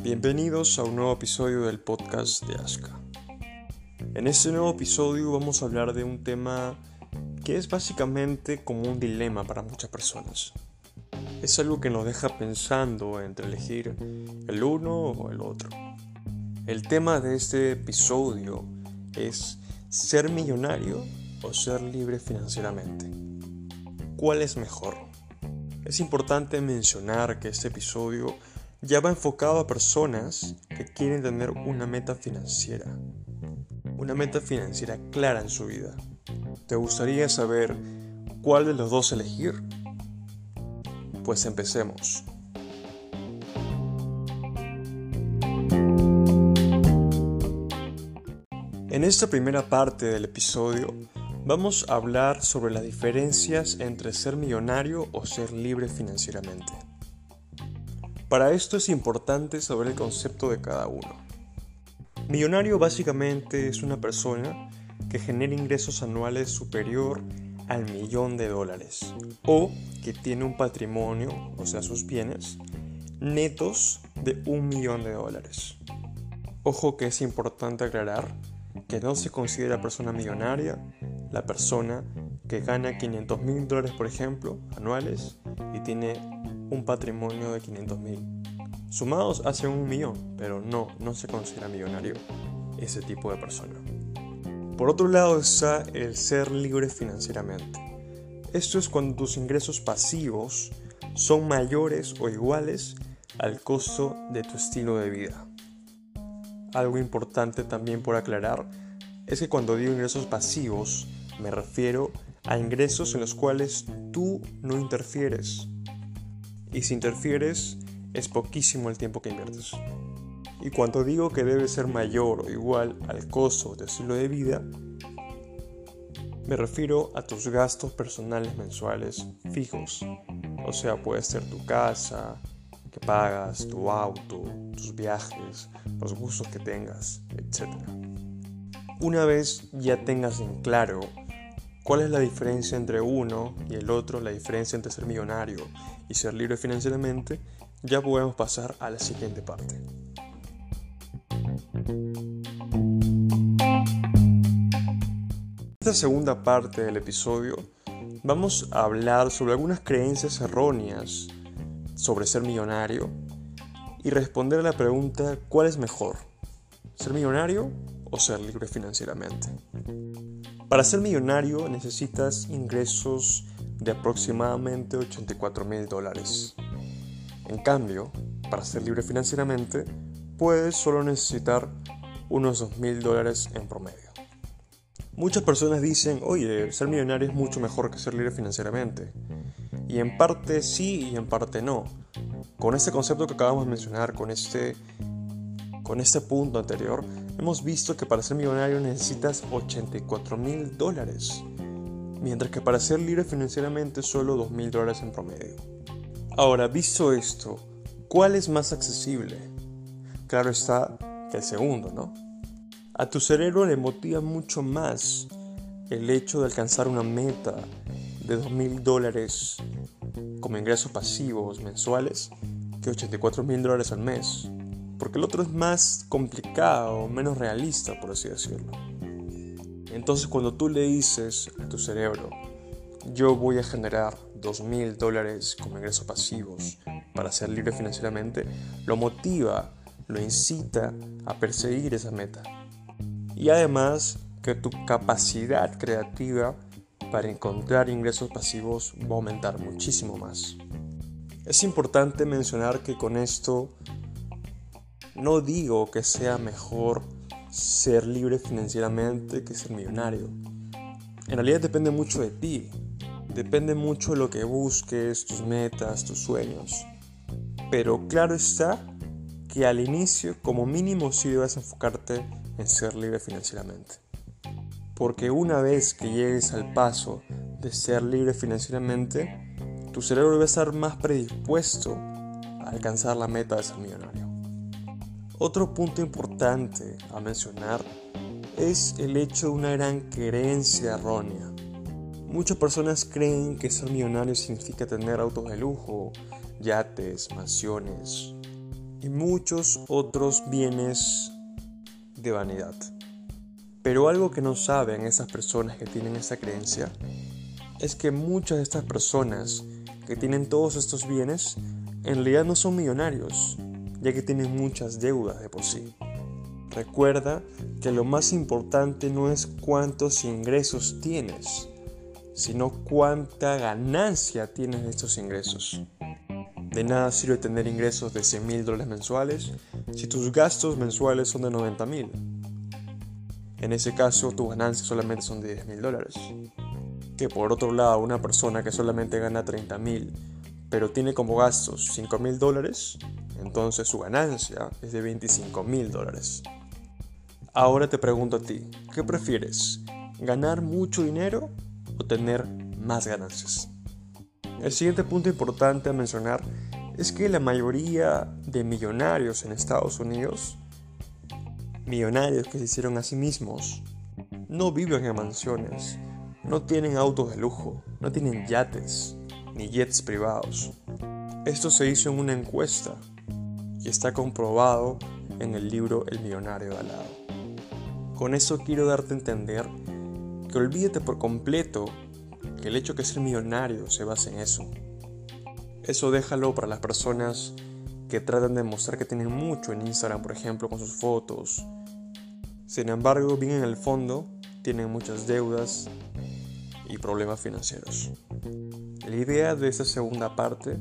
Bienvenidos a un nuevo episodio del podcast de Aska. En este nuevo episodio vamos a hablar de un tema que es básicamente como un dilema para muchas personas. Es algo que nos deja pensando entre elegir el uno o el otro. El tema de este episodio es ser millonario o ser libre financieramente. ¿Cuál es mejor? Es importante mencionar que este episodio ya va enfocado a personas que quieren tener una meta financiera. Una meta financiera clara en su vida. ¿Te gustaría saber cuál de los dos elegir? Pues empecemos. En esta primera parte del episodio vamos a hablar sobre las diferencias entre ser millonario o ser libre financieramente. Para esto es importante saber el concepto de cada uno. Millonario básicamente es una persona que genera ingresos anuales superior al millón de dólares o que tiene un patrimonio, o sea, sus bienes, netos de un millón de dólares. Ojo que es importante aclarar que no se considera persona millonaria la persona que gana 500 mil dólares, por ejemplo, anuales y tiene un patrimonio de 500 mil. Sumados hacen un millón, pero no, no se considera millonario ese tipo de persona. Por otro lado está el ser libre financieramente. Esto es cuando tus ingresos pasivos son mayores o iguales al costo de tu estilo de vida. Algo importante también por aclarar es que cuando digo ingresos pasivos me refiero a ingresos en los cuales tú no interfieres, y si interfieres es poquísimo el tiempo que inviertes. Y cuando digo que debe ser mayor o igual al costo de estilo de vida, me refiero a tus gastos personales mensuales fijos. O sea, puede ser tu casa, que pagas, tu auto, tus viajes, los gustos que tengas, etc. Una vez ya tengas en claro ¿Cuál es la diferencia entre uno y el otro? La diferencia entre ser millonario y ser libre financieramente. Ya podemos pasar a la siguiente parte. En esta segunda parte del episodio vamos a hablar sobre algunas creencias erróneas sobre ser millonario y responder a la pregunta ¿cuál es mejor? ¿Ser millonario o ser libre financieramente? Para ser millonario necesitas ingresos de aproximadamente 84 mil dólares. En cambio, para ser libre financieramente, puedes solo necesitar unos 2 mil dólares en promedio. Muchas personas dicen, oye, ser millonario es mucho mejor que ser libre financieramente. Y en parte sí y en parte no. Con este concepto que acabamos de mencionar, con este, con este punto anterior, hemos visto que para ser millonario necesitas 84 mil dólares, mientras que para ser libre financieramente solo 2 mil dólares en promedio. Ahora, visto esto, ¿cuál es más accesible? Claro está que el segundo, ¿no? A tu cerebro le motiva mucho más el hecho de alcanzar una meta de 2 mil dólares como ingresos pasivos mensuales que 84 mil dólares al mes porque el otro es más complicado, menos realista, por así decirlo. Entonces cuando tú le dices a tu cerebro, yo voy a generar dos mil dólares como ingresos pasivos para ser libre financieramente, lo motiva, lo incita a perseguir esa meta. Y además que tu capacidad creativa para encontrar ingresos pasivos va a aumentar muchísimo más. Es importante mencionar que con esto no digo que sea mejor ser libre financieramente que ser millonario. En realidad depende mucho de ti. Depende mucho de lo que busques, tus metas, tus sueños. Pero claro está que al inicio, como mínimo, sí debes enfocarte en ser libre financieramente. Porque una vez que llegues al paso de ser libre financieramente, tu cerebro debe estar más predispuesto a alcanzar la meta de ser millonario. Otro punto importante a mencionar es el hecho de una gran creencia errónea. Muchas personas creen que ser millonario significa tener autos de lujo, yates, mansiones y muchos otros bienes de vanidad. Pero algo que no saben esas personas que tienen esa creencia es que muchas de estas personas que tienen todos estos bienes en realidad no son millonarios, ya que tienen muchas deudas de por sí. Recuerda que lo más importante no es cuántos ingresos tienes, sino cuánta ganancia tienes de estos ingresos. De nada sirve tener ingresos de 100 mil dólares mensuales si tus gastos mensuales son de 90 mil. En ese caso, tus ganancias solamente son de 10 mil dólares. Que por otro lado, una persona que solamente gana 30 mil, pero tiene como gastos 5 mil dólares, entonces su ganancia es de 25 mil dólares. Ahora te pregunto a ti, ¿qué prefieres? ¿Ganar mucho dinero o tener más ganancias? El siguiente punto importante a mencionar es que la mayoría de millonarios en Estados Unidos, millonarios que se hicieron a sí mismos, no viven en mansiones, no tienen autos de lujo, no tienen yates ni jets privados. Esto se hizo en una encuesta y está comprobado en el libro El millonario de al lado. Con eso quiero darte a entender que olvídate por completo que el hecho de ser millonario se basa en eso. Eso déjalo para las personas que tratan de mostrar que tienen mucho en Instagram, por ejemplo, con sus fotos. Sin embargo, bien en el fondo, tienen muchas deudas y problemas financieros. La idea de esta segunda parte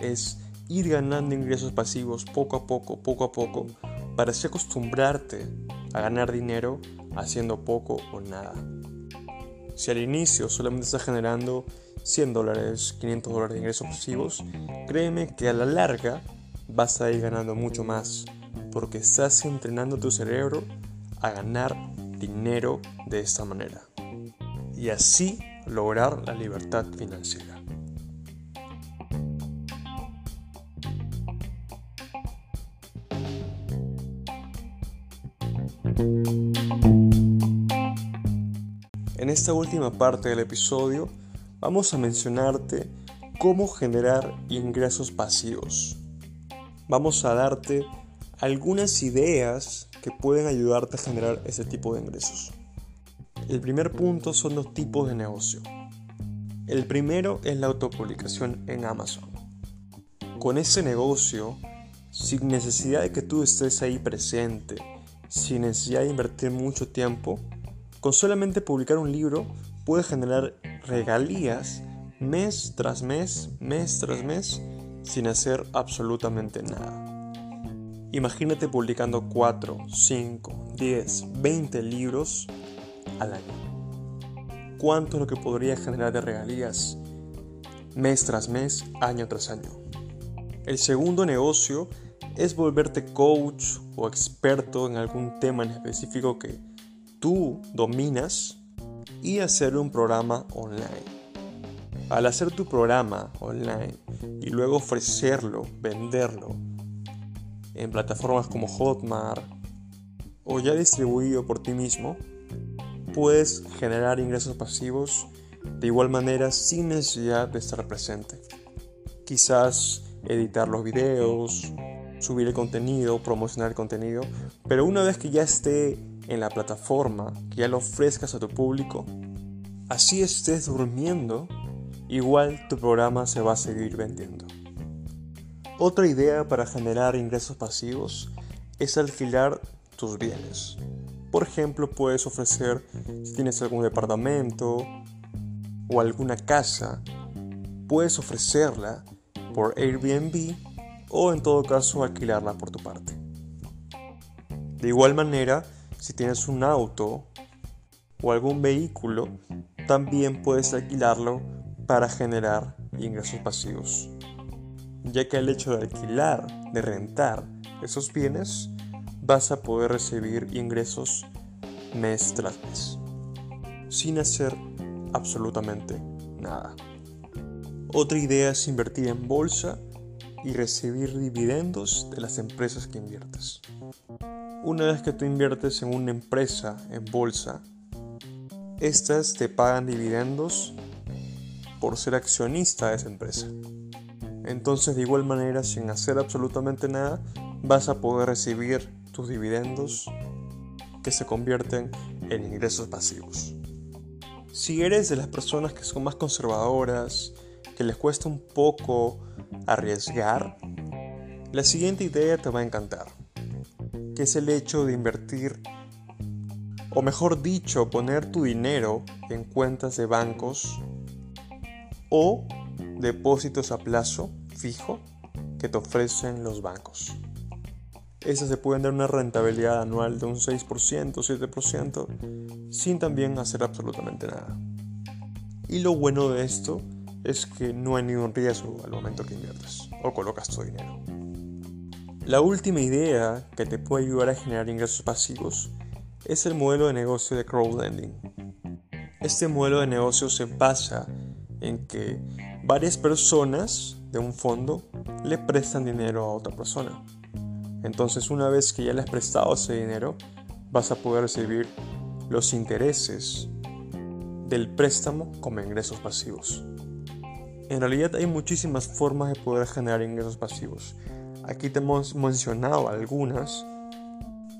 es ir ganando ingresos pasivos poco a poco, poco a poco, para así acostumbrarte a ganar dinero haciendo poco o nada. Si al inicio solamente estás generando 100 dólares, 500 dólares de ingresos pasivos, créeme que a la larga vas a ir ganando mucho más, porque estás entrenando tu cerebro a ganar dinero de esta manera. Y así lograr la libertad financiera. Esta última parte del episodio vamos a mencionarte cómo generar ingresos pasivos. Vamos a darte algunas ideas que pueden ayudarte a generar ese tipo de ingresos. El primer punto son los tipos de negocio. El primero es la autopublicación en Amazon. Con ese negocio, sin necesidad de que tú estés ahí presente, sin necesidad de invertir mucho tiempo, con solamente publicar un libro puedes generar regalías mes tras mes, mes tras mes, sin hacer absolutamente nada. Imagínate publicando 4, 5, 10, 20 libros al año. ¿Cuánto es lo que podría generar de regalías mes tras mes, año tras año? El segundo negocio es volverte coach o experto en algún tema en específico que tú dominas y hacer un programa online. Al hacer tu programa online y luego ofrecerlo, venderlo en plataformas como Hotmart o ya distribuido por ti mismo, puedes generar ingresos pasivos de igual manera sin necesidad de estar presente. Quizás editar los videos, subir el contenido, promocionar el contenido, pero una vez que ya esté en la plataforma, que ya lo ofrezcas a tu público, así estés durmiendo, igual tu programa se va a seguir vendiendo. Otra idea para generar ingresos pasivos es alquilar tus bienes. Por ejemplo, puedes ofrecer, si tienes algún departamento o alguna casa, puedes ofrecerla por Airbnb o en todo caso alquilarla por tu parte. De igual manera, si tienes un auto o algún vehículo, también puedes alquilarlo para generar ingresos pasivos. Ya que el hecho de alquilar, de rentar esos bienes, vas a poder recibir ingresos mes tras mes, sin hacer absolutamente nada. Otra idea es invertir en bolsa y recibir dividendos de las empresas que inviertes. Una vez que tú inviertes en una empresa en bolsa, estas te pagan dividendos por ser accionista de esa empresa. Entonces de igual manera, sin hacer absolutamente nada, vas a poder recibir tus dividendos que se convierten en ingresos pasivos. Si eres de las personas que son más conservadoras, que les cuesta un poco arriesgar, la siguiente idea te va a encantar, que es el hecho de invertir, o mejor dicho, poner tu dinero en cuentas de bancos o depósitos a plazo fijo que te ofrecen los bancos. Esas se pueden dar una rentabilidad anual de un 6%, 7%, sin también hacer absolutamente nada. Y lo bueno de esto es que no hay ningún riesgo al momento que inviertes o colocas tu dinero. La última idea que te puede ayudar a generar ingresos pasivos es el modelo de negocio de crowdlending. Este modelo de negocio se basa en que varias personas de un fondo le prestan dinero a otra persona. Entonces una vez que ya le has prestado ese dinero, vas a poder recibir los intereses del préstamo como ingresos pasivos. En realidad hay muchísimas formas de poder generar ingresos pasivos. Aquí te hemos mencionado algunas,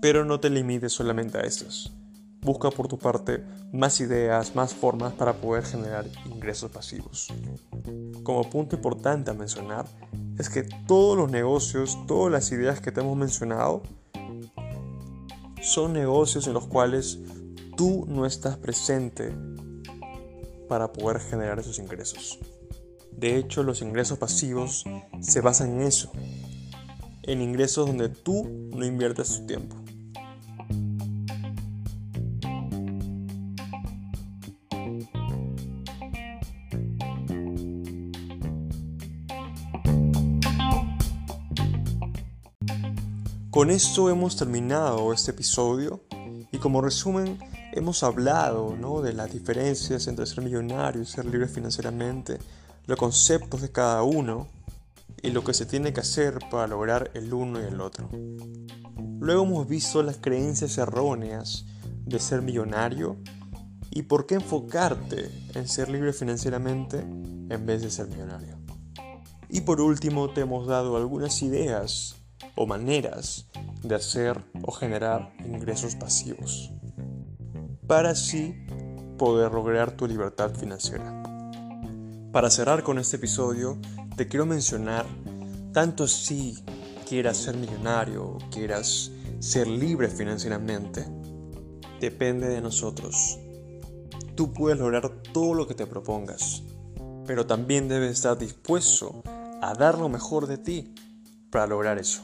pero no te limites solamente a estas. Busca por tu parte más ideas, más formas para poder generar ingresos pasivos. Como punto importante a mencionar es que todos los negocios, todas las ideas que te hemos mencionado, son negocios en los cuales tú no estás presente para poder generar esos ingresos. De hecho, los ingresos pasivos se basan en eso, en ingresos donde tú no inviertes tu tiempo. Con esto hemos terminado este episodio y como resumen hemos hablado de las diferencias entre ser millonario y ser libre financieramente, los conceptos de cada uno y lo que se tiene que hacer para lograr el uno y el otro. Luego hemos visto las creencias erróneas de ser millonario y por qué enfocarte en ser libre financieramente en vez de ser millonario. Y por último te hemos dado algunas ideas o maneras de hacer o generar ingresos pasivos para así poder lograr tu libertad financiera. Para cerrar con este episodio, te quiero mencionar, tanto si quieras ser millonario o quieras ser libre financieramente, depende de nosotros. Tú puedes lograr todo lo que te propongas, pero también debes estar dispuesto a dar lo mejor de ti para lograr eso.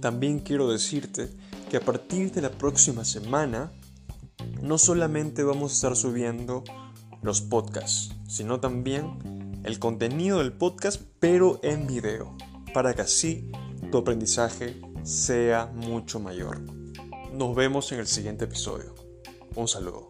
También quiero decirte que a partir de la próxima semana no solamente vamos a estar subiendo los podcasts, sino también el contenido del podcast, pero en video, para que así tu aprendizaje sea mucho mayor. Nos vemos en el siguiente episodio. Un saludo.